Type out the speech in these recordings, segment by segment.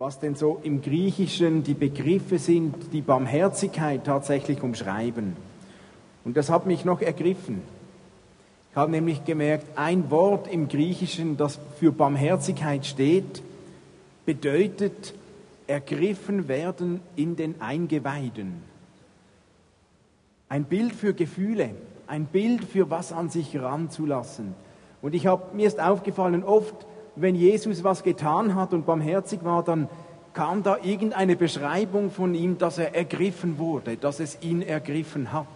was denn so im Griechischen die Begriffe sind, die Barmherzigkeit tatsächlich umschreiben. Und das hat mich noch ergriffen. Ich habe nämlich gemerkt, ein Wort im Griechischen, das für Barmherzigkeit steht, bedeutet ergriffen werden in den Eingeweiden. Ein Bild für Gefühle, ein Bild für was an sich ranzulassen. Und ich habe, mir ist aufgefallen, oft, wenn Jesus was getan hat und barmherzig war, dann kam da irgendeine Beschreibung von ihm, dass er ergriffen wurde, dass es ihn ergriffen hat.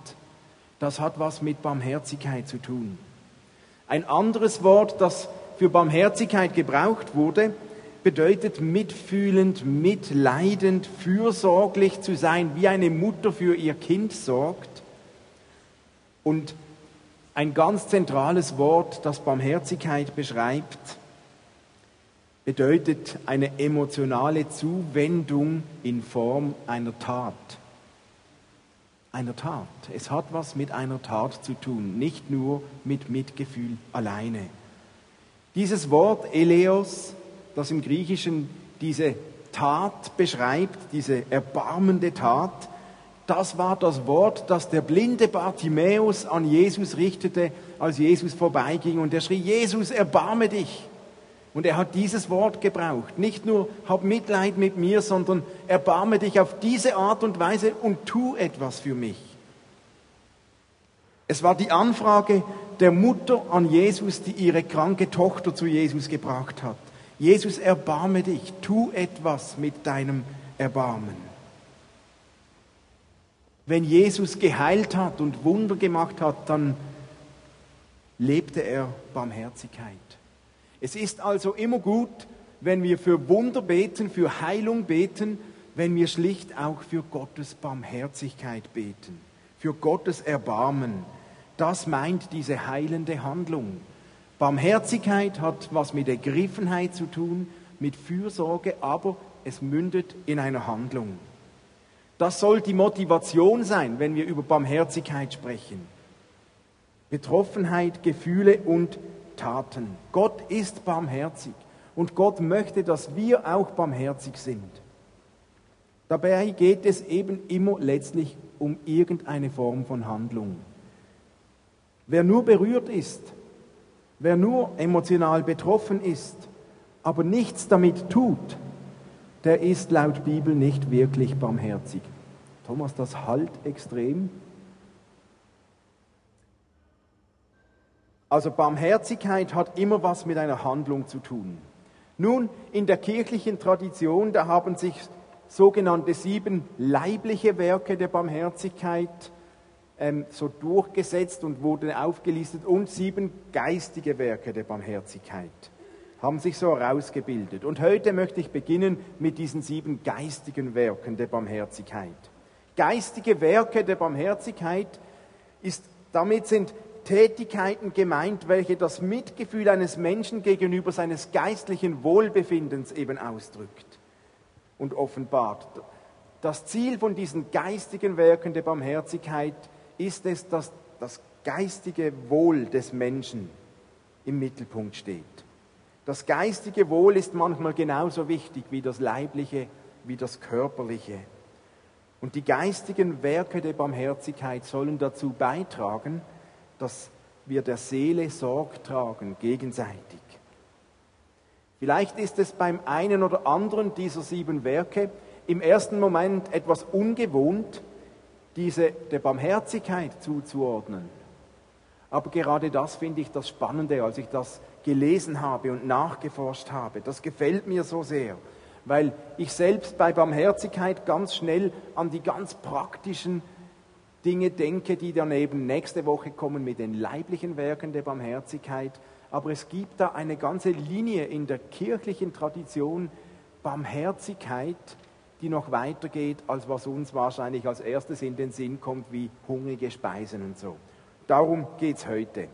Das hat was mit Barmherzigkeit zu tun. Ein anderes Wort, das für Barmherzigkeit gebraucht wurde, bedeutet mitfühlend, mitleidend, fürsorglich zu sein, wie eine Mutter für ihr Kind sorgt. Und ein ganz zentrales Wort, das Barmherzigkeit beschreibt, bedeutet eine emotionale Zuwendung in Form einer Tat. Einer Tat. Es hat was mit einer Tat zu tun, nicht nur mit Mitgefühl alleine. Dieses Wort Eleos, das im Griechischen diese Tat beschreibt, diese erbarmende Tat, das war das Wort, das der blinde Bartimäus an Jesus richtete, als Jesus vorbeiging und er schrie, Jesus, erbarme dich. Und er hat dieses Wort gebraucht. Nicht nur hab Mitleid mit mir, sondern erbarme dich auf diese Art und Weise und tu etwas für mich. Es war die Anfrage der Mutter an Jesus, die ihre kranke Tochter zu Jesus gebracht hat. Jesus, erbarme dich, tu etwas mit deinem Erbarmen. Wenn Jesus geheilt hat und Wunder gemacht hat, dann lebte er Barmherzigkeit. Es ist also immer gut, wenn wir für Wunder beten, für Heilung beten, wenn wir schlicht auch für Gottes Barmherzigkeit beten, für Gottes Erbarmen. Das meint diese heilende Handlung. Barmherzigkeit hat was mit Ergriffenheit zu tun, mit Fürsorge, aber es mündet in einer Handlung. Das soll die Motivation sein, wenn wir über Barmherzigkeit sprechen. Betroffenheit, Gefühle und Taten. Gott ist barmherzig und Gott möchte, dass wir auch barmherzig sind. Dabei geht es eben immer letztlich um irgendeine Form von Handlung. Wer nur berührt ist, wer nur emotional betroffen ist, aber nichts damit tut, der ist laut Bibel nicht wirklich barmherzig. Thomas, das halt extrem. Also Barmherzigkeit hat immer was mit einer Handlung zu tun. Nun, in der kirchlichen Tradition, da haben sich sogenannte sieben leibliche Werke der Barmherzigkeit ähm, so durchgesetzt und wurden aufgelistet und sieben geistige Werke der Barmherzigkeit haben sich so herausgebildet. Und heute möchte ich beginnen mit diesen sieben geistigen Werken der Barmherzigkeit. Geistige Werke der Barmherzigkeit ist, damit sind Tätigkeiten gemeint, welche das Mitgefühl eines Menschen gegenüber seines geistlichen Wohlbefindens eben ausdrückt und offenbart. Das Ziel von diesen geistigen Werken der Barmherzigkeit ist es, dass das geistige Wohl des Menschen im Mittelpunkt steht. Das geistige Wohl ist manchmal genauso wichtig wie das leibliche, wie das körperliche. Und die geistigen Werke der Barmherzigkeit sollen dazu beitragen, dass wir der Seele Sorg tragen, gegenseitig. Vielleicht ist es beim einen oder anderen dieser sieben Werke im ersten Moment etwas ungewohnt, diese der Barmherzigkeit zuzuordnen. Aber gerade das finde ich das Spannende, als ich das gelesen habe und nachgeforscht habe. Das gefällt mir so sehr, weil ich selbst bei Barmherzigkeit ganz schnell an die ganz praktischen Dinge denke, die dann eben nächste Woche kommen mit den leiblichen Werken der Barmherzigkeit. Aber es gibt da eine ganze Linie in der kirchlichen Tradition Barmherzigkeit, die noch weitergeht, als was uns wahrscheinlich als erstes in den Sinn kommt, wie hungrige Speisen und so. Darum geht es heute.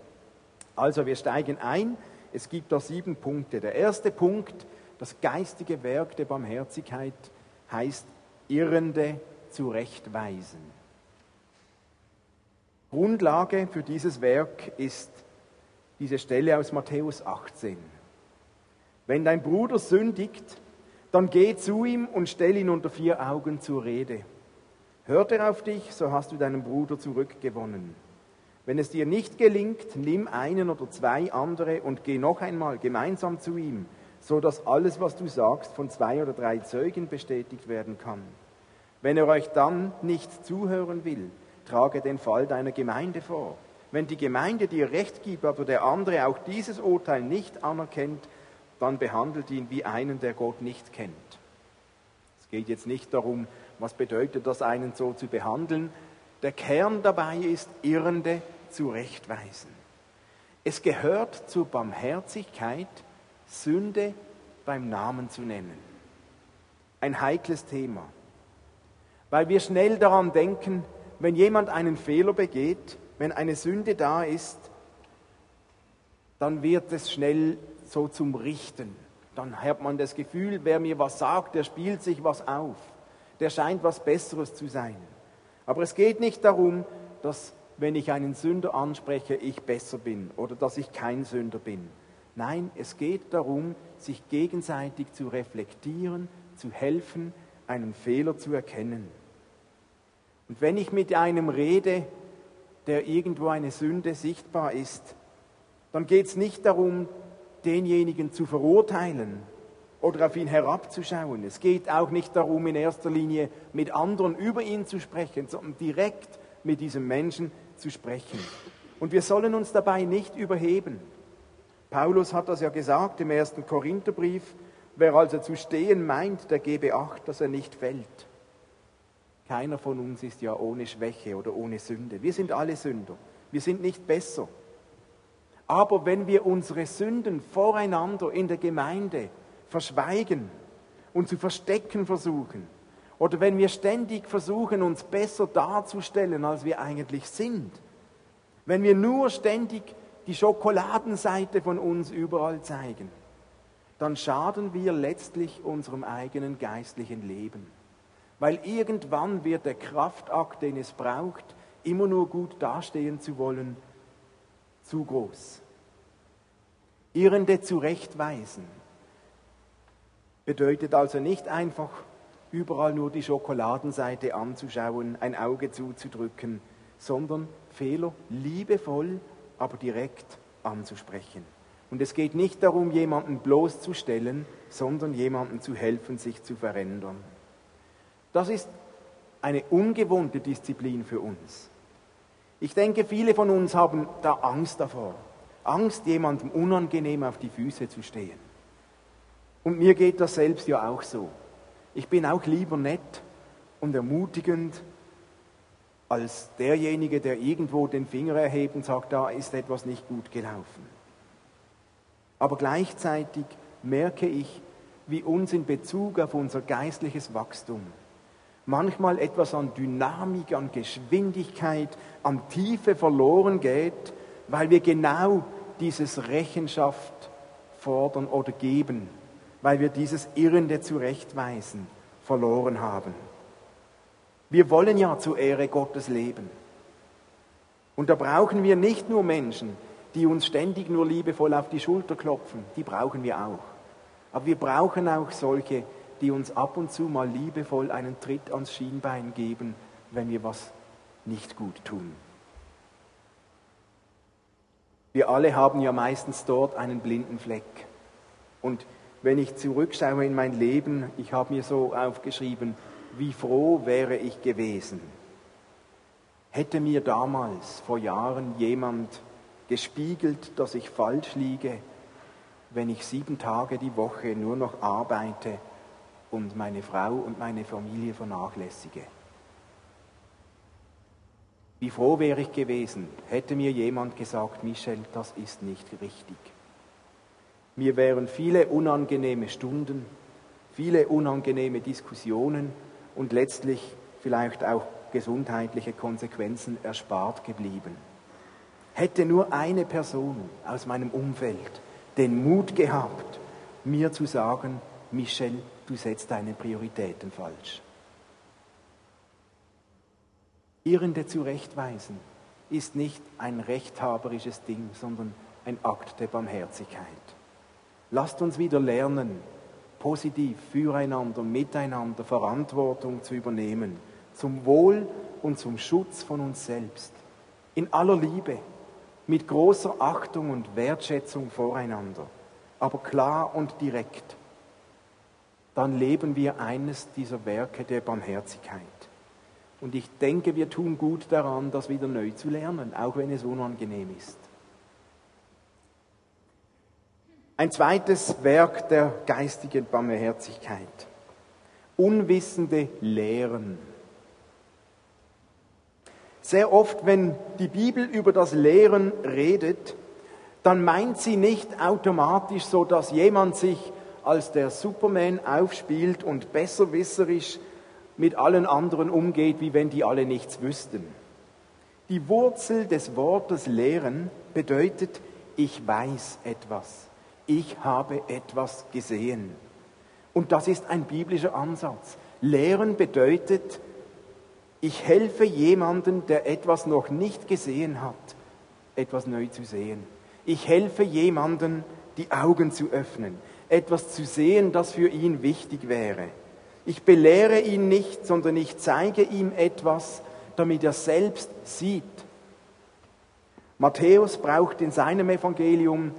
Also wir steigen ein. Es gibt da sieben Punkte. Der erste Punkt, das geistige Werk der Barmherzigkeit, heißt Irrende zurechtweisen. Grundlage für dieses Werk ist diese Stelle aus Matthäus 18. Wenn dein Bruder sündigt, dann geh zu ihm und stell ihn unter vier Augen zur Rede. Hört er auf dich, so hast du deinen Bruder zurückgewonnen. Wenn es dir nicht gelingt, nimm einen oder zwei andere und geh noch einmal gemeinsam zu ihm, so dass alles, was du sagst, von zwei oder drei Zeugen bestätigt werden kann. Wenn er euch dann nicht zuhören will, trage den Fall deiner Gemeinde vor. Wenn die Gemeinde dir Recht gibt, aber der andere auch dieses Urteil nicht anerkennt, dann behandelt ihn wie einen, der Gott nicht kennt. Es geht jetzt nicht darum, was bedeutet das, einen so zu behandeln. Der Kern dabei ist, Irrende zurechtweisen. Es gehört zur Barmherzigkeit, Sünde beim Namen zu nennen. Ein heikles Thema, weil wir schnell daran denken, wenn jemand einen Fehler begeht, wenn eine Sünde da ist, dann wird es schnell so zum Richten. Dann hat man das Gefühl, wer mir was sagt, der spielt sich was auf. Der scheint was Besseres zu sein. Aber es geht nicht darum, dass wenn ich einen Sünder anspreche, ich besser bin oder dass ich kein Sünder bin. Nein, es geht darum, sich gegenseitig zu reflektieren, zu helfen, einen Fehler zu erkennen. Und wenn ich mit einem rede, der irgendwo eine Sünde sichtbar ist, dann geht es nicht darum, denjenigen zu verurteilen oder auf ihn herabzuschauen. Es geht auch nicht darum, in erster Linie mit anderen über ihn zu sprechen, sondern direkt mit diesem Menschen zu sprechen. Und wir sollen uns dabei nicht überheben. Paulus hat das ja gesagt im ersten Korintherbrief, wer also zu stehen meint, der gebe Acht, dass er nicht fällt. Keiner von uns ist ja ohne Schwäche oder ohne Sünde. Wir sind alle Sünder. Wir sind nicht besser. Aber wenn wir unsere Sünden voreinander in der Gemeinde verschweigen und zu verstecken versuchen, oder wenn wir ständig versuchen, uns besser darzustellen, als wir eigentlich sind, wenn wir nur ständig die Schokoladenseite von uns überall zeigen, dann schaden wir letztlich unserem eigenen geistlichen Leben. Weil irgendwann wird der Kraftakt, den es braucht, immer nur gut dastehen zu wollen, zu groß. Irrende zurechtweisen bedeutet also nicht einfach überall nur die Schokoladenseite anzuschauen, ein Auge zuzudrücken, sondern Fehler liebevoll, aber direkt anzusprechen. Und es geht nicht darum, jemanden bloßzustellen, sondern jemandem zu helfen, sich zu verändern. Das ist eine ungewohnte Disziplin für uns. Ich denke, viele von uns haben da Angst davor. Angst, jemandem unangenehm auf die Füße zu stehen. Und mir geht das selbst ja auch so. Ich bin auch lieber nett und ermutigend als derjenige, der irgendwo den Finger erhebt und sagt, da ist etwas nicht gut gelaufen. Aber gleichzeitig merke ich, wie uns in Bezug auf unser geistliches Wachstum manchmal etwas an Dynamik, an Geschwindigkeit, an Tiefe verloren geht, weil wir genau dieses Rechenschaft fordern oder geben, weil wir dieses Irrende zurechtweisen verloren haben. Wir wollen ja zur Ehre Gottes leben. Und da brauchen wir nicht nur Menschen, die uns ständig nur liebevoll auf die Schulter klopfen, die brauchen wir auch. Aber wir brauchen auch solche, die uns ab und zu mal liebevoll einen Tritt ans Schienbein geben, wenn wir was nicht gut tun. Wir alle haben ja meistens dort einen blinden Fleck. Und wenn ich zurückschaue in mein Leben, ich habe mir so aufgeschrieben, wie froh wäre ich gewesen, hätte mir damals vor Jahren jemand gespiegelt, dass ich falsch liege, wenn ich sieben Tage die Woche nur noch arbeite und meine Frau und meine Familie vernachlässige. Wie froh wäre ich gewesen, hätte mir jemand gesagt, Michel, das ist nicht richtig. Mir wären viele unangenehme Stunden, viele unangenehme Diskussionen und letztlich vielleicht auch gesundheitliche Konsequenzen erspart geblieben. Hätte nur eine Person aus meinem Umfeld den Mut gehabt, mir zu sagen, Michel, du setzt deine Prioritäten falsch. Irrende zurechtweisen ist nicht ein rechthaberisches Ding, sondern ein Akt der Barmherzigkeit. Lasst uns wieder lernen, positiv füreinander, miteinander Verantwortung zu übernehmen, zum Wohl und zum Schutz von uns selbst, in aller Liebe, mit großer Achtung und Wertschätzung voreinander, aber klar und direkt, dann leben wir eines dieser Werke der Barmherzigkeit. Und ich denke, wir tun gut daran, das wieder neu zu lernen, auch wenn es unangenehm ist. Ein zweites Werk der geistigen Barmherzigkeit. Unwissende Lehren. Sehr oft, wenn die Bibel über das Lehren redet, dann meint sie nicht automatisch so, dass jemand sich als der Superman aufspielt und besserwisserisch mit allen anderen umgeht, wie wenn die alle nichts wüssten. Die Wurzel des Wortes lehren bedeutet, ich weiß etwas, ich habe etwas gesehen. Und das ist ein biblischer Ansatz. Lehren bedeutet, ich helfe jemandem, der etwas noch nicht gesehen hat, etwas neu zu sehen. Ich helfe jemandem, die Augen zu öffnen, etwas zu sehen, das für ihn wichtig wäre. Ich belehre ihn nicht, sondern ich zeige ihm etwas, damit er selbst sieht. Matthäus braucht in seinem Evangelium,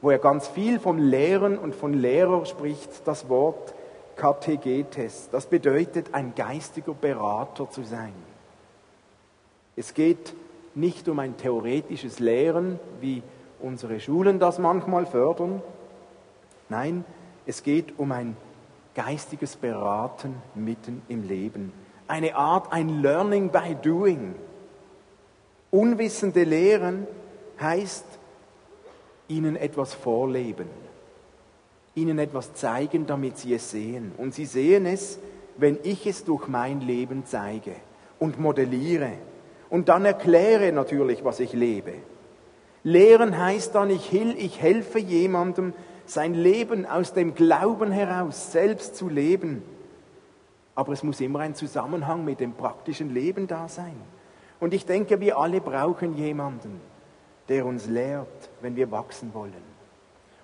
wo er ganz viel vom Lehren und von Lehrer spricht, das Wort Kategetes. Das bedeutet, ein geistiger Berater zu sein. Es geht nicht um ein theoretisches Lehren, wie unsere Schulen das manchmal fördern. Nein, es geht um ein geistiges Beraten mitten im Leben. Eine Art, ein Learning by Doing. Unwissende Lehren heißt, ihnen etwas vorleben, ihnen etwas zeigen, damit sie es sehen. Und sie sehen es, wenn ich es durch mein Leben zeige und modelliere und dann erkläre natürlich, was ich lebe. Lehren heißt dann, ich, ich helfe jemandem, sein Leben aus dem Glauben heraus selbst zu leben. Aber es muss immer ein Zusammenhang mit dem praktischen Leben da sein. Und ich denke, wir alle brauchen jemanden, der uns lehrt, wenn wir wachsen wollen.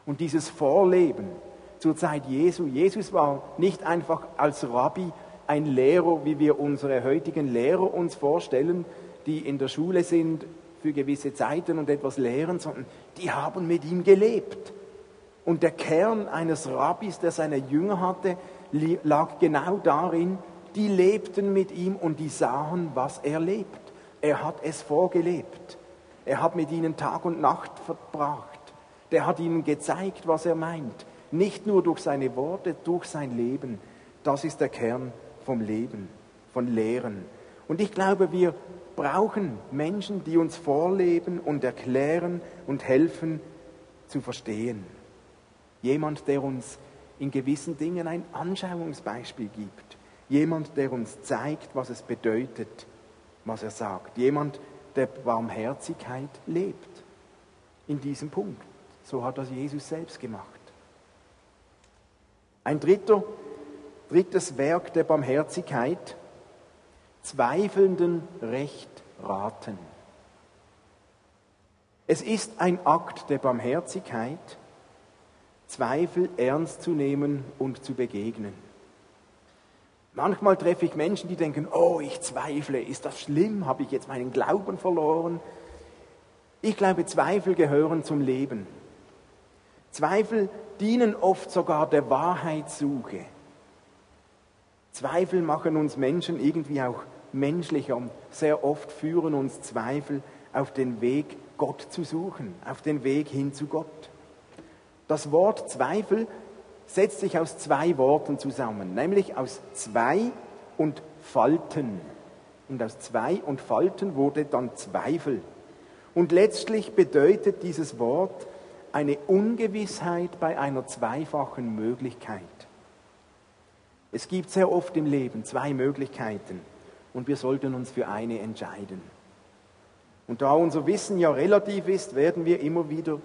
Und dieses Vorleben zur Zeit Jesu, Jesus war nicht einfach als Rabbi ein Lehrer, wie wir unsere heutigen Lehrer uns vorstellen, die in der Schule sind für gewisse Zeiten und etwas lehren, sondern die haben mit ihm gelebt. Und der Kern eines Rabbis, der seine Jünger hatte, lag genau darin, die lebten mit ihm und die sahen, was er lebt. Er hat es vorgelebt. Er hat mit ihnen Tag und Nacht verbracht. Der hat ihnen gezeigt, was er meint. Nicht nur durch seine Worte, durch sein Leben. Das ist der Kern vom Leben, von Lehren. Und ich glaube, wir brauchen Menschen, die uns vorleben und erklären und helfen zu verstehen. Jemand, der uns in gewissen Dingen ein Anschauungsbeispiel gibt. Jemand, der uns zeigt, was es bedeutet, was er sagt. Jemand, der Barmherzigkeit lebt. In diesem Punkt. So hat das Jesus selbst gemacht. Ein dritter, drittes Werk der Barmherzigkeit, Zweifelnden Recht raten. Es ist ein Akt der Barmherzigkeit, Zweifel ernst zu nehmen und zu begegnen. Manchmal treffe ich Menschen, die denken, oh, ich zweifle, ist das schlimm, habe ich jetzt meinen Glauben verloren? Ich glaube, Zweifel gehören zum Leben. Zweifel dienen oft sogar der Wahrheitssuche. Zweifel machen uns Menschen irgendwie auch menschlicher und sehr oft führen uns Zweifel auf den Weg, Gott zu suchen, auf den Weg hin zu Gott. Das Wort Zweifel setzt sich aus zwei Worten zusammen, nämlich aus zwei und Falten. Und aus zwei und Falten wurde dann Zweifel. Und letztlich bedeutet dieses Wort eine Ungewissheit bei einer zweifachen Möglichkeit. Es gibt sehr oft im Leben zwei Möglichkeiten und wir sollten uns für eine entscheiden. Und da unser Wissen ja relativ ist, werden wir immer wieder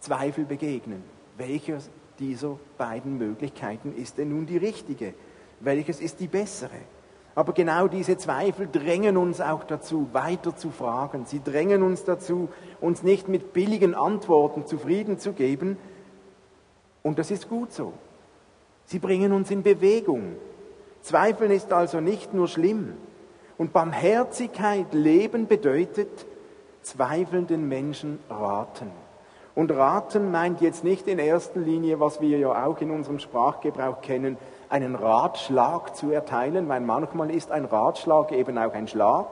Zweifel begegnen. Welche dieser beiden Möglichkeiten ist denn nun die richtige? Welches ist die bessere? Aber genau diese Zweifel drängen uns auch dazu, weiter zu fragen. Sie drängen uns dazu, uns nicht mit billigen Antworten zufrieden zu geben. Und das ist gut so. Sie bringen uns in Bewegung. Zweifeln ist also nicht nur schlimm. Und Barmherzigkeit leben bedeutet, zweifelnden Menschen raten. Und raten meint jetzt nicht in erster Linie, was wir ja auch in unserem Sprachgebrauch kennen, einen Ratschlag zu erteilen, weil manchmal ist ein Ratschlag eben auch ein Schlag,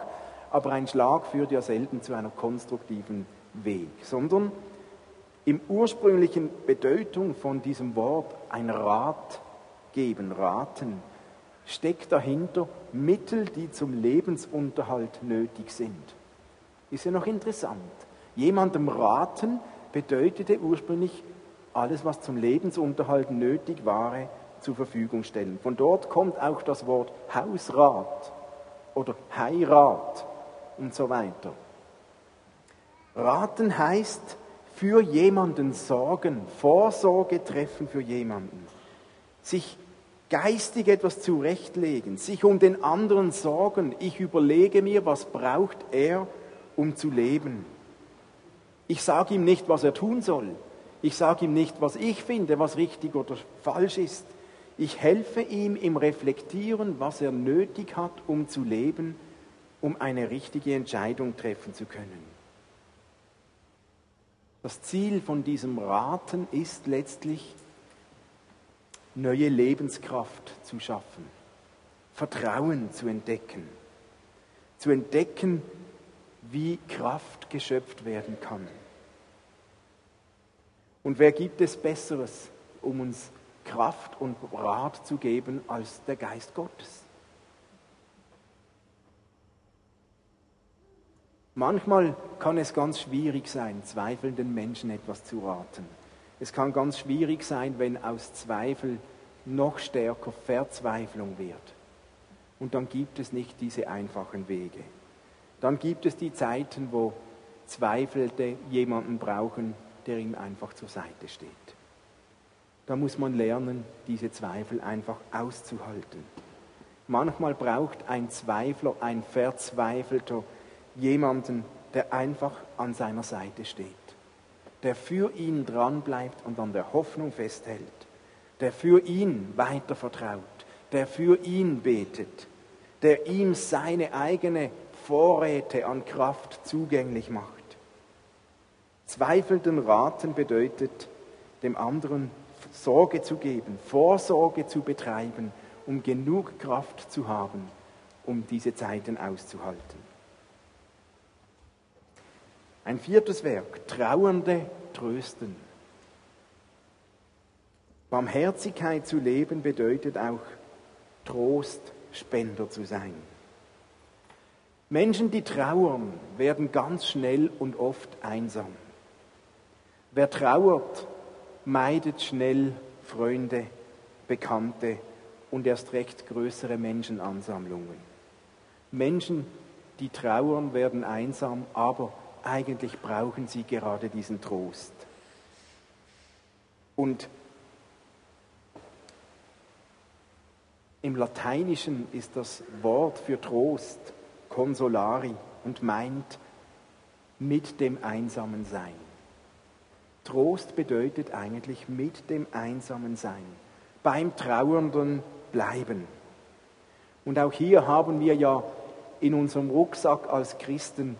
aber ein Schlag führt ja selten zu einer konstruktiven Weg, sondern im ursprünglichen Bedeutung von diesem Wort ein Rat geben, raten, steckt dahinter Mittel, die zum Lebensunterhalt nötig sind. Ist ja noch interessant. Jemandem raten bedeutete ursprünglich alles, was zum Lebensunterhalt nötig war, zur Verfügung stellen. Von dort kommt auch das Wort Hausrat oder Heirat und so weiter. Raten heißt für jemanden sorgen, Vorsorge treffen für jemanden, sich geistig etwas zurechtlegen, sich um den anderen sorgen. Ich überlege mir, was braucht er, um zu leben. Ich sage ihm nicht, was er tun soll. Ich sage ihm nicht, was ich finde, was richtig oder falsch ist. Ich helfe ihm im Reflektieren, was er nötig hat, um zu leben, um eine richtige Entscheidung treffen zu können. Das Ziel von diesem Raten ist letztlich, neue Lebenskraft zu schaffen, Vertrauen zu entdecken, zu entdecken, wie Kraft geschöpft werden kann. Und wer gibt es Besseres, um uns Kraft und Rat zu geben als der Geist Gottes? Manchmal kann es ganz schwierig sein, zweifelnden Menschen etwas zu raten. Es kann ganz schwierig sein, wenn aus Zweifel noch stärker Verzweiflung wird. Und dann gibt es nicht diese einfachen Wege. Dann gibt es die Zeiten, wo Zweifelte jemanden brauchen, der ihm einfach zur Seite steht. Da muss man lernen, diese Zweifel einfach auszuhalten. Manchmal braucht ein Zweifler, ein Verzweifelter, jemanden, der einfach an seiner Seite steht, der für ihn dranbleibt und an der Hoffnung festhält, der für ihn weiter vertraut, der für ihn betet, der ihm seine eigene Vorräte an Kraft zugänglich macht. Zweifelnden Raten bedeutet, dem anderen Sorge zu geben, Vorsorge zu betreiben, um genug Kraft zu haben, um diese Zeiten auszuhalten. Ein viertes Werk, Trauernde trösten. Barmherzigkeit zu leben bedeutet auch Trostspender zu sein. Menschen, die trauern, werden ganz schnell und oft einsam. Wer trauert, meidet schnell Freunde, Bekannte und erst recht größere Menschenansammlungen. Menschen, die trauern, werden einsam, aber eigentlich brauchen sie gerade diesen Trost. Und im Lateinischen ist das Wort für Trost consolari und meint mit dem einsamen Sein. Trost bedeutet eigentlich mit dem einsamen Sein, beim Trauernden bleiben. Und auch hier haben wir ja in unserem Rucksack als Christen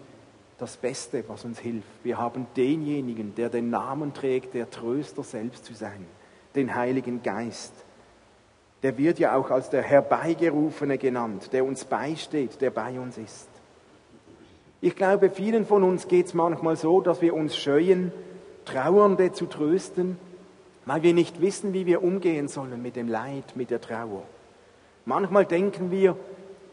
das Beste, was uns hilft. Wir haben denjenigen, der den Namen trägt, der Tröster selbst zu sein, den Heiligen Geist. Der wird ja auch als der Herbeigerufene genannt, der uns beisteht, der bei uns ist. Ich glaube, vielen von uns geht es manchmal so, dass wir uns scheuen, Trauernde zu trösten, weil wir nicht wissen, wie wir umgehen sollen mit dem Leid, mit der Trauer. Manchmal denken wir,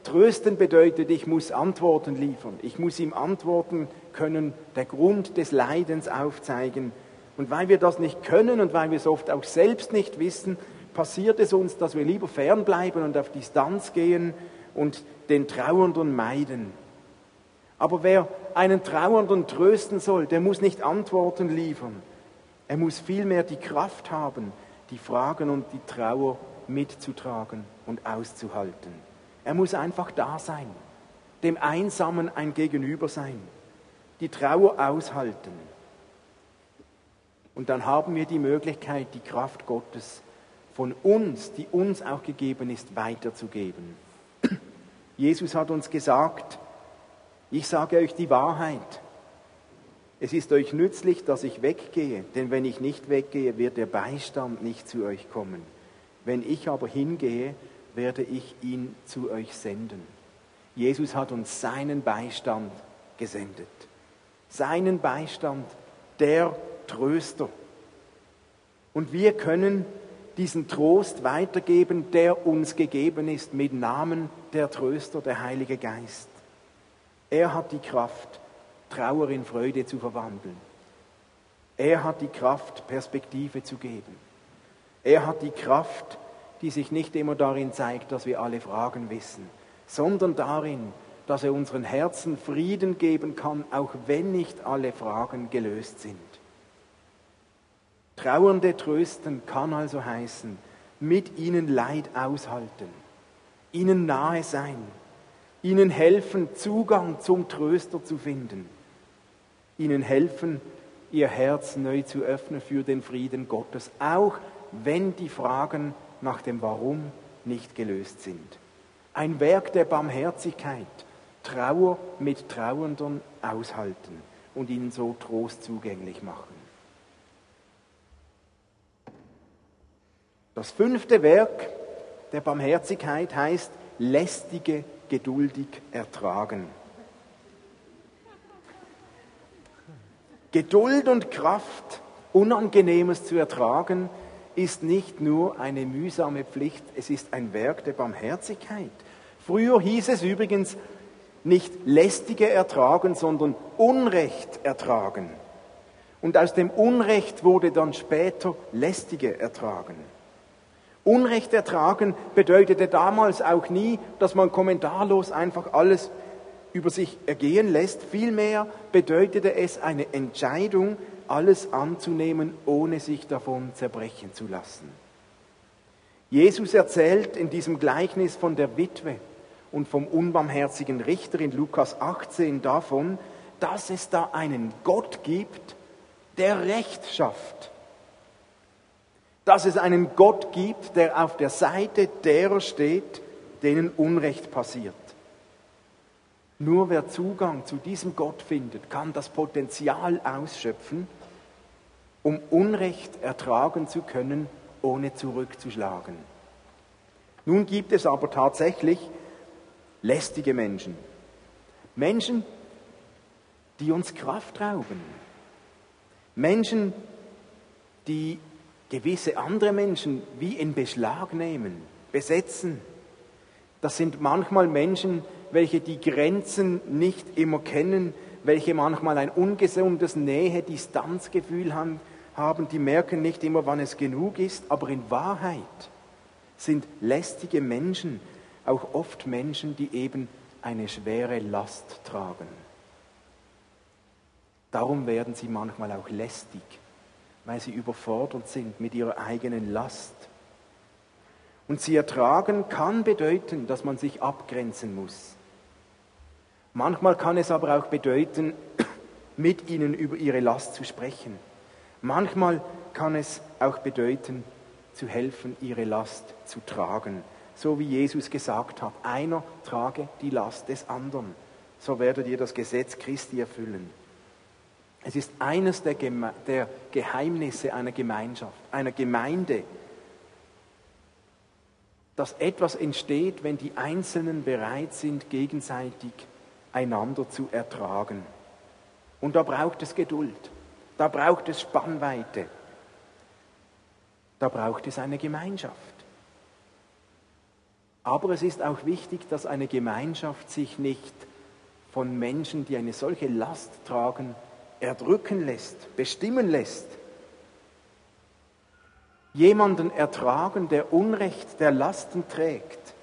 Trösten bedeutet, ich muss Antworten liefern. Ich muss ihm antworten können, der Grund des Leidens aufzeigen. Und weil wir das nicht können und weil wir es oft auch selbst nicht wissen, passiert es uns, dass wir lieber fernbleiben und auf Distanz gehen und den Trauernden meiden. Aber wer einen Trauernden trösten soll, der muss nicht Antworten liefern. Er muss vielmehr die Kraft haben, die Fragen und die Trauer mitzutragen und auszuhalten. Er muss einfach da sein, dem Einsamen ein Gegenüber sein, die Trauer aushalten. Und dann haben wir die Möglichkeit, die Kraft Gottes von uns, die uns auch gegeben ist, weiterzugeben. Jesus hat uns gesagt, ich sage euch die Wahrheit. Es ist euch nützlich, dass ich weggehe, denn wenn ich nicht weggehe, wird der Beistand nicht zu euch kommen. Wenn ich aber hingehe, werde ich ihn zu euch senden. Jesus hat uns seinen Beistand gesendet. Seinen Beistand, der Tröster. Und wir können diesen Trost weitergeben, der uns gegeben ist mit Namen der Tröster, der Heilige Geist. Er hat die Kraft, Trauer in Freude zu verwandeln. Er hat die Kraft, Perspektive zu geben. Er hat die Kraft, die sich nicht immer darin zeigt, dass wir alle Fragen wissen, sondern darin, dass er unseren Herzen Frieden geben kann, auch wenn nicht alle Fragen gelöst sind. Trauernde trösten kann also heißen, mit ihnen Leid aushalten, ihnen nahe sein, ihnen helfen, Zugang zum Tröster zu finden, ihnen helfen, ihr Herz neu zu öffnen für den Frieden Gottes, auch wenn die Fragen nach dem Warum nicht gelöst sind. Ein Werk der Barmherzigkeit, Trauer mit Trauernden aushalten und ihnen so Trost zugänglich machen. Das fünfte Werk der Barmherzigkeit heißt lästige geduldig ertragen. Geduld und Kraft, Unangenehmes zu ertragen, ist nicht nur eine mühsame Pflicht, es ist ein Werk der Barmherzigkeit. Früher hieß es übrigens nicht lästige ertragen, sondern Unrecht ertragen. Und aus dem Unrecht wurde dann später lästige ertragen. Unrecht ertragen bedeutete damals auch nie, dass man kommentarlos einfach alles über sich ergehen lässt. Vielmehr bedeutete es eine Entscheidung, alles anzunehmen, ohne sich davon zerbrechen zu lassen. Jesus erzählt in diesem Gleichnis von der Witwe und vom unbarmherzigen Richter in Lukas 18 davon, dass es da einen Gott gibt, der Recht schafft dass es einen Gott gibt, der auf der Seite derer steht, denen Unrecht passiert. Nur wer Zugang zu diesem Gott findet, kann das Potenzial ausschöpfen, um Unrecht ertragen zu können, ohne zurückzuschlagen. Nun gibt es aber tatsächlich lästige Menschen. Menschen, die uns Kraft rauben. Menschen, die gewisse andere Menschen wie in Beschlag nehmen, besetzen. Das sind manchmal Menschen, welche die Grenzen nicht immer kennen, welche manchmal ein ungesundes Nähe-Distanzgefühl haben, haben, die merken nicht immer, wann es genug ist, aber in Wahrheit sind lästige Menschen auch oft Menschen, die eben eine schwere Last tragen. Darum werden sie manchmal auch lästig weil sie überfordert sind mit ihrer eigenen Last. Und sie ertragen kann bedeuten, dass man sich abgrenzen muss. Manchmal kann es aber auch bedeuten, mit ihnen über ihre Last zu sprechen. Manchmal kann es auch bedeuten, zu helfen, ihre Last zu tragen. So wie Jesus gesagt hat, einer trage die Last des anderen. So werdet ihr das Gesetz Christi erfüllen. Es ist eines der, Geme der Geheimnisse einer Gemeinschaft, einer Gemeinde, dass etwas entsteht, wenn die Einzelnen bereit sind, gegenseitig einander zu ertragen. Und da braucht es Geduld, da braucht es Spannweite, da braucht es eine Gemeinschaft. Aber es ist auch wichtig, dass eine Gemeinschaft sich nicht von Menschen, die eine solche Last tragen, erdrücken lässt, bestimmen lässt. Jemanden ertragen, der Unrecht, der Lasten trägt,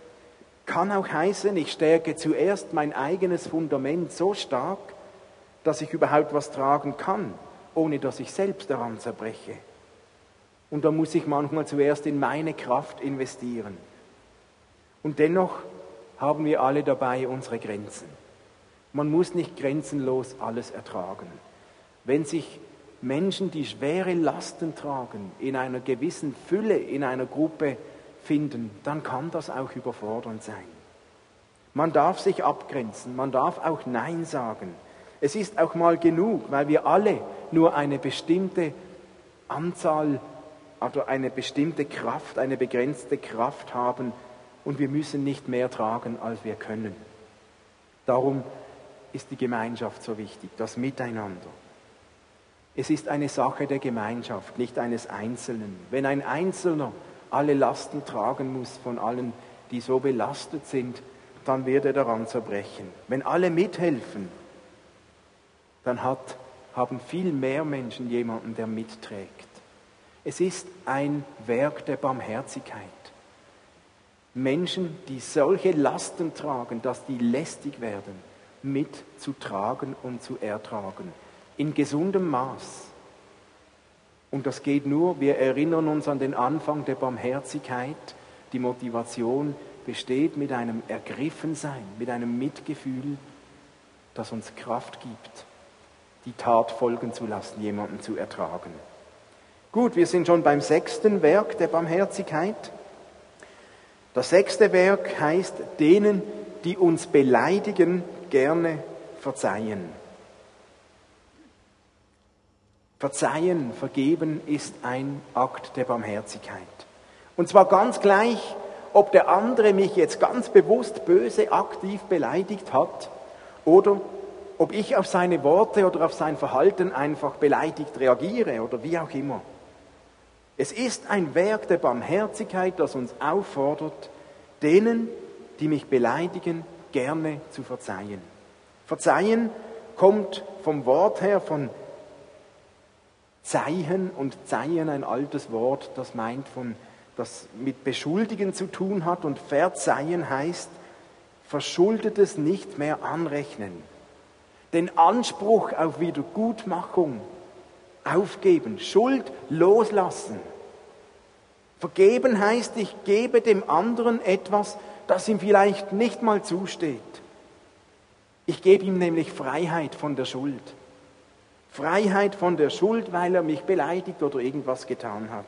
kann auch heißen, ich stärke zuerst mein eigenes Fundament so stark, dass ich überhaupt was tragen kann, ohne dass ich selbst daran zerbreche. Und da muss ich manchmal zuerst in meine Kraft investieren. Und dennoch haben wir alle dabei unsere Grenzen. Man muss nicht grenzenlos alles ertragen. Wenn sich Menschen, die schwere Lasten tragen, in einer gewissen Fülle in einer Gruppe finden, dann kann das auch überfordernd sein. Man darf sich abgrenzen, man darf auch Nein sagen. Es ist auch mal genug, weil wir alle nur eine bestimmte Anzahl, also eine bestimmte Kraft, eine begrenzte Kraft haben und wir müssen nicht mehr tragen, als wir können. Darum ist die Gemeinschaft so wichtig, das Miteinander. Es ist eine Sache der Gemeinschaft, nicht eines Einzelnen. Wenn ein Einzelner alle Lasten tragen muss von allen, die so belastet sind, dann wird er daran zerbrechen. Wenn alle mithelfen, dann hat, haben viel mehr Menschen jemanden, der mitträgt. Es ist ein Werk der Barmherzigkeit. Menschen, die solche Lasten tragen, dass die lästig werden, mitzutragen und zu ertragen. In gesundem Maß. Und das geht nur, wir erinnern uns an den Anfang der Barmherzigkeit. Die Motivation besteht mit einem Ergriffensein, mit einem Mitgefühl, das uns Kraft gibt, die Tat folgen zu lassen, jemanden zu ertragen. Gut, wir sind schon beim sechsten Werk der Barmherzigkeit. Das sechste Werk heißt, denen, die uns beleidigen, gerne verzeihen. Verzeihen, vergeben ist ein Akt der Barmherzigkeit. Und zwar ganz gleich, ob der andere mich jetzt ganz bewusst böse aktiv beleidigt hat oder ob ich auf seine Worte oder auf sein Verhalten einfach beleidigt reagiere oder wie auch immer. Es ist ein Werk der Barmherzigkeit, das uns auffordert, denen, die mich beleidigen, gerne zu verzeihen. Verzeihen kommt vom Wort her von Zeichen und Zeihen, ein altes Wort, das meint von, das mit Beschuldigen zu tun hat und verzeihen heißt, verschuldetes nicht mehr anrechnen. Den Anspruch auf Wiedergutmachung aufgeben, Schuld loslassen. Vergeben heißt, ich gebe dem anderen etwas, das ihm vielleicht nicht mal zusteht. Ich gebe ihm nämlich Freiheit von der Schuld. Freiheit von der Schuld, weil er mich beleidigt oder irgendwas getan hat.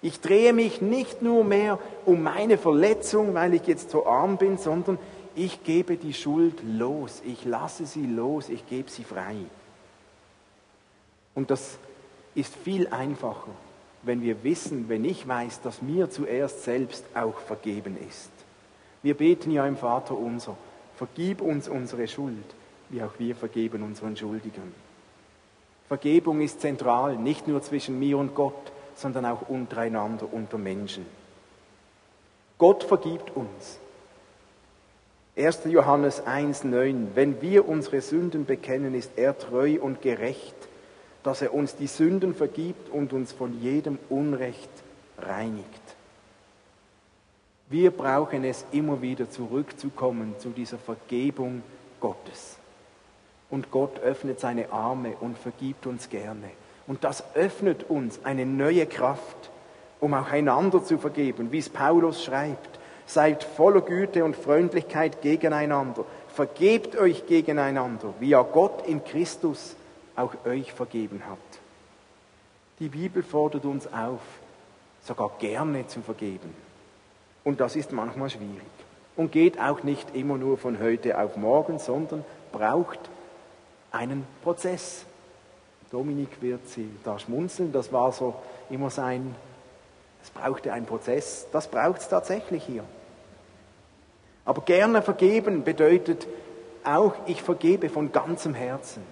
Ich drehe mich nicht nur mehr um meine Verletzung, weil ich jetzt so arm bin, sondern ich gebe die Schuld los. Ich lasse sie los. Ich gebe sie frei. Und das ist viel einfacher, wenn wir wissen, wenn ich weiß, dass mir zuerst selbst auch vergeben ist. Wir beten ja im Vater unser, vergib uns unsere Schuld, wie auch wir vergeben unseren Schuldigern. Vergebung ist zentral, nicht nur zwischen mir und Gott, sondern auch untereinander, unter Menschen. Gott vergibt uns. 1. Johannes 1.9 Wenn wir unsere Sünden bekennen, ist er treu und gerecht, dass er uns die Sünden vergibt und uns von jedem Unrecht reinigt. Wir brauchen es immer wieder zurückzukommen zu dieser Vergebung Gottes. Und Gott öffnet seine Arme und vergibt uns gerne. Und das öffnet uns eine neue Kraft, um auch einander zu vergeben, wie es Paulus schreibt. Seid voller Güte und Freundlichkeit gegeneinander. Vergebt euch gegeneinander, wie ja Gott in Christus auch euch vergeben hat. Die Bibel fordert uns auf, sogar gerne zu vergeben. Und das ist manchmal schwierig. Und geht auch nicht immer nur von heute auf morgen, sondern braucht einen Prozess. Dominik wird sie da schmunzeln, das war so immer sein, es brauchte einen Prozess. Das braucht es tatsächlich hier. Aber gerne vergeben bedeutet auch, ich vergebe von ganzem Herzen.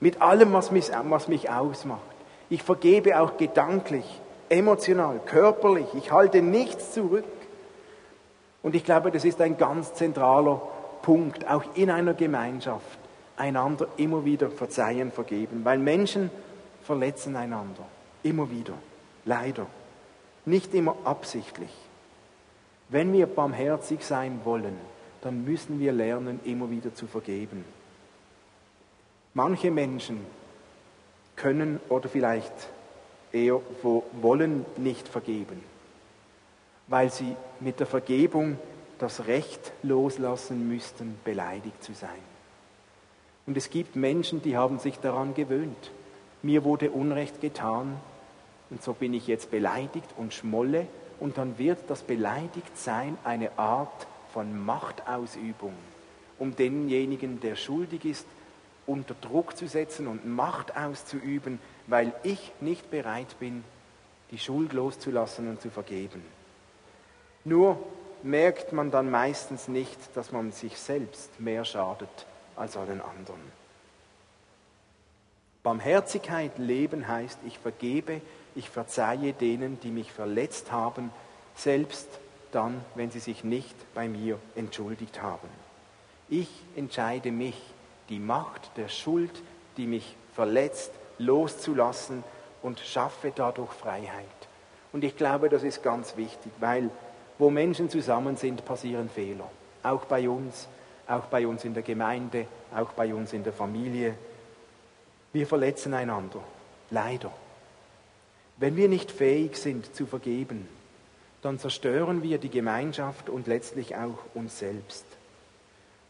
Mit allem, was mich, was mich ausmacht. Ich vergebe auch gedanklich, emotional, körperlich. Ich halte nichts zurück. Und ich glaube, das ist ein ganz zentraler Punkt, auch in einer Gemeinschaft, einander immer wieder verzeihen, vergeben, weil Menschen verletzen einander, immer wieder, leider, nicht immer absichtlich. Wenn wir barmherzig sein wollen, dann müssen wir lernen, immer wieder zu vergeben. Manche Menschen können oder vielleicht eher wollen nicht vergeben, weil sie mit der Vergebung das Recht loslassen müssten, beleidigt zu sein. Und es gibt Menschen, die haben sich daran gewöhnt. mir wurde Unrecht getan und so bin ich jetzt beleidigt und schmolle und dann wird das Beleidigtsein eine Art von Machtausübung, um denjenigen, der schuldig ist, unter Druck zu setzen und Macht auszuüben, weil ich nicht bereit bin, die Schuld loszulassen und zu vergeben. Nur merkt man dann meistens nicht, dass man sich selbst mehr schadet als allen anderen. Barmherzigkeit leben heißt, ich vergebe, ich verzeihe denen, die mich verletzt haben, selbst dann, wenn sie sich nicht bei mir entschuldigt haben. Ich entscheide mich, die Macht der Schuld, die mich verletzt, loszulassen und schaffe dadurch Freiheit. Und ich glaube, das ist ganz wichtig, weil wo Menschen zusammen sind, passieren Fehler. Auch bei uns, auch bei uns in der Gemeinde, auch bei uns in der Familie. Wir verletzen einander, leider. Wenn wir nicht fähig sind zu vergeben, dann zerstören wir die Gemeinschaft und letztlich auch uns selbst.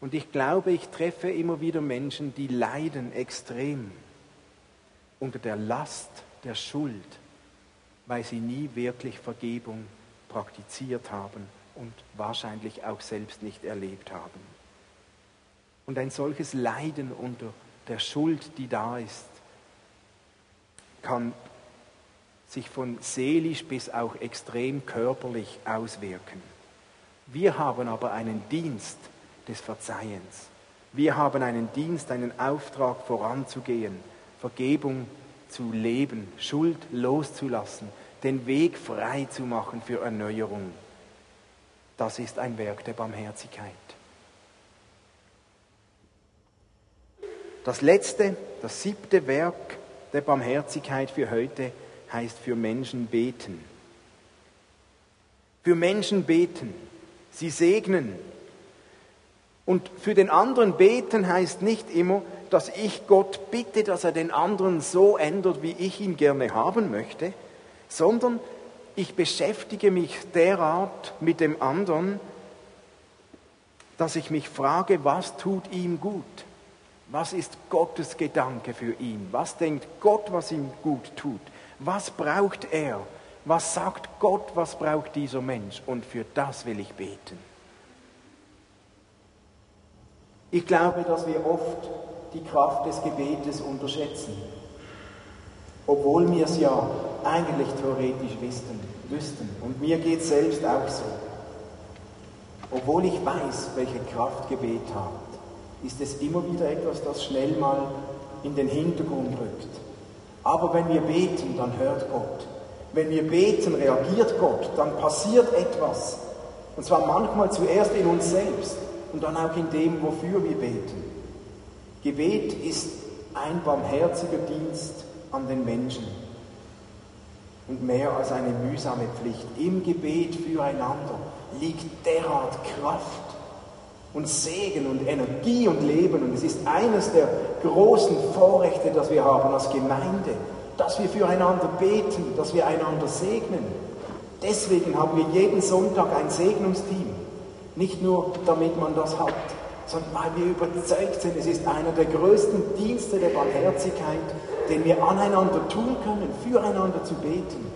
Und ich glaube, ich treffe immer wieder Menschen, die leiden extrem unter der Last der Schuld, weil sie nie wirklich Vergebung praktiziert haben und wahrscheinlich auch selbst nicht erlebt haben. Und ein solches Leiden unter der Schuld, die da ist, kann sich von seelisch bis auch extrem körperlich auswirken. Wir haben aber einen Dienst des Verzeihens. Wir haben einen Dienst, einen Auftrag voranzugehen, Vergebung zu leben, Schuld loszulassen, den Weg frei zu machen für Erneuerung. Das ist ein Werk der Barmherzigkeit. Das letzte, das siebte Werk der Barmherzigkeit für heute heißt für Menschen beten. Für Menschen beten, sie segnen. Und für den anderen beten heißt nicht immer, dass ich Gott bitte, dass er den anderen so ändert, wie ich ihn gerne haben möchte, sondern ich beschäftige mich derart mit dem anderen, dass ich mich frage, was tut ihm gut? Was ist Gottes Gedanke für ihn? Was denkt Gott, was ihm gut tut? Was braucht er? Was sagt Gott, was braucht dieser Mensch? Und für das will ich beten. Ich glaube, dass wir oft die Kraft des Gebetes unterschätzen, obwohl wir es ja eigentlich theoretisch wüssten. wüssten. Und mir geht es selbst auch so. Obwohl ich weiß, welche Kraft Gebet hat ist es immer wieder etwas, das schnell mal in den Hintergrund rückt. Aber wenn wir beten, dann hört Gott. Wenn wir beten, reagiert Gott, dann passiert etwas. Und zwar manchmal zuerst in uns selbst und dann auch in dem, wofür wir beten. Gebet ist ein barmherziger Dienst an den Menschen und mehr als eine mühsame Pflicht. Im Gebet füreinander liegt derart Kraft und Segen und Energie und Leben. Und es ist eines der großen Vorrechte, das wir haben als Gemeinde, dass wir füreinander beten, dass wir einander segnen. Deswegen haben wir jeden Sonntag ein Segnungsteam. Nicht nur, damit man das hat, sondern weil wir überzeugt sind, es ist einer der größten Dienste der Barmherzigkeit, den wir aneinander tun können, füreinander zu beten.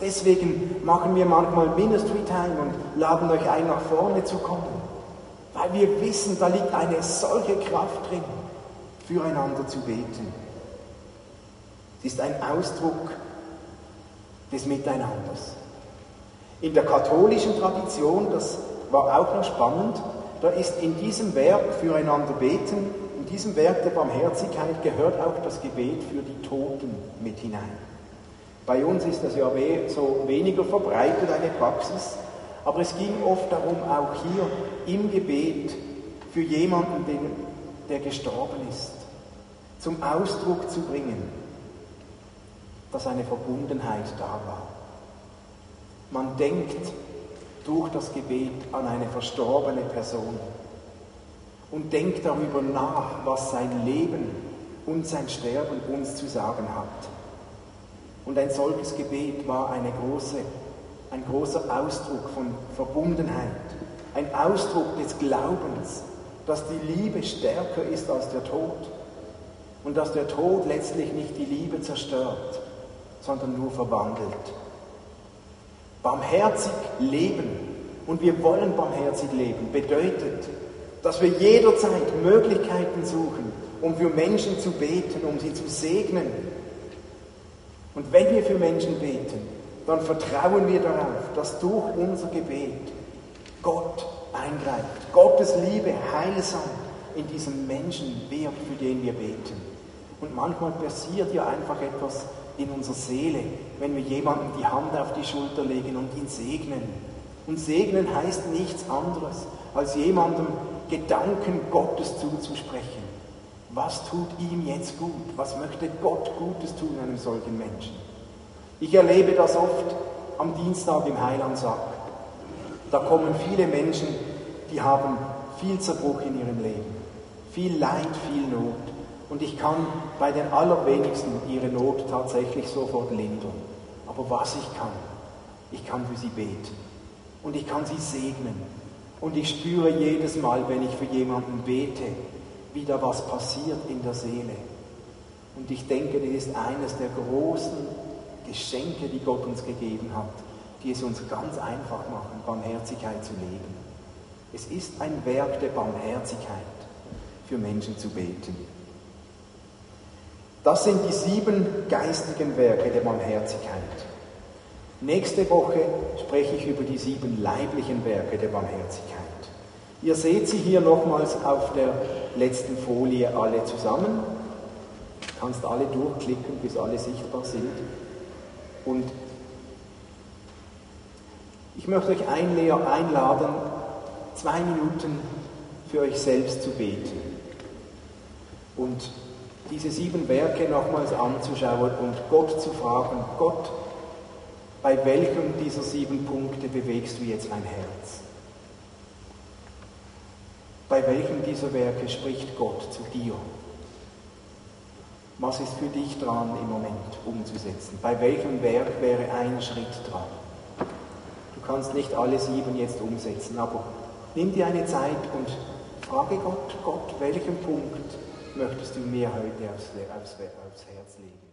Deswegen machen wir manchmal Ministry Time und laden euch ein, nach vorne zu kommen. Weil wir wissen, da liegt eine solche Kraft drin, füreinander zu beten. Es ist ein Ausdruck des Miteinanders. In der katholischen Tradition, das war auch noch spannend, da ist in diesem Werk füreinander beten, in diesem Werk der Barmherzigkeit gehört auch das Gebet für die Toten mit hinein. Bei uns ist das ja so weniger verbreitet, eine Praxis, aber es ging oft darum, auch hier im Gebet für jemanden, der gestorben ist, zum Ausdruck zu bringen, dass eine Verbundenheit da war. Man denkt durch das Gebet an eine verstorbene Person und denkt darüber nach, was sein Leben und sein Sterben uns zu sagen hat. Und ein solches Gebet war eine große ein großer Ausdruck von Verbundenheit, ein Ausdruck des Glaubens, dass die Liebe stärker ist als der Tod. und dass der Tod letztlich nicht die Liebe zerstört, sondern nur verwandelt. Barmherzig leben, und wir wollen barmherzig leben, bedeutet, dass wir jederzeit Möglichkeiten suchen, um für Menschen zu beten, um sie zu segnen. Und wenn wir für Menschen beten, dann vertrauen wir darauf, dass durch unser Gebet Gott eingreift, Gottes Liebe heilsam in diesem Menschen wirkt, für den wir beten. Und manchmal passiert ja einfach etwas in unserer Seele, wenn wir jemandem die Hand auf die Schulter legen und ihn segnen. Und segnen heißt nichts anderes, als jemandem Gedanken Gottes zuzusprechen. Was tut ihm jetzt gut? Was möchte Gott Gutes tun einem solchen Menschen? Ich erlebe das oft am Dienstag im Heilandsack. Da kommen viele Menschen, die haben viel Zerbruch in ihrem Leben, viel Leid, viel Not. Und ich kann bei den allerwenigsten ihre Not tatsächlich sofort lindern. Aber was ich kann, ich kann für sie beten und ich kann sie segnen. Und ich spüre jedes Mal, wenn ich für jemanden bete, wie da was passiert in der Seele. Und ich denke, das ist eines der großen Geschenke, die Gott uns gegeben hat, die es uns ganz einfach machen, Barmherzigkeit zu leben. Es ist ein Werk der Barmherzigkeit, für Menschen zu beten. Das sind die sieben geistigen Werke der Barmherzigkeit. Nächste Woche spreche ich über die sieben leiblichen Werke der Barmherzigkeit. Ihr seht sie hier nochmals auf der letzten Folie alle zusammen. Du kannst alle durchklicken, bis alle sichtbar sind. Und ich möchte euch einladen, zwei Minuten für euch selbst zu beten und diese sieben Werke nochmals anzuschauen und Gott zu fragen, Gott, bei welchem dieser sieben Punkte bewegst du jetzt mein Herz? Bei welchem dieser Werke spricht Gott zu dir? Was ist für dich dran im Moment umzusetzen? Bei welchem Werk wäre ein Schritt dran? Du kannst nicht alle sieben jetzt umsetzen, aber nimm dir eine Zeit und frage Gott, Gott, welchen Punkt möchtest du mir heute aufs, aufs, aufs Herz legen?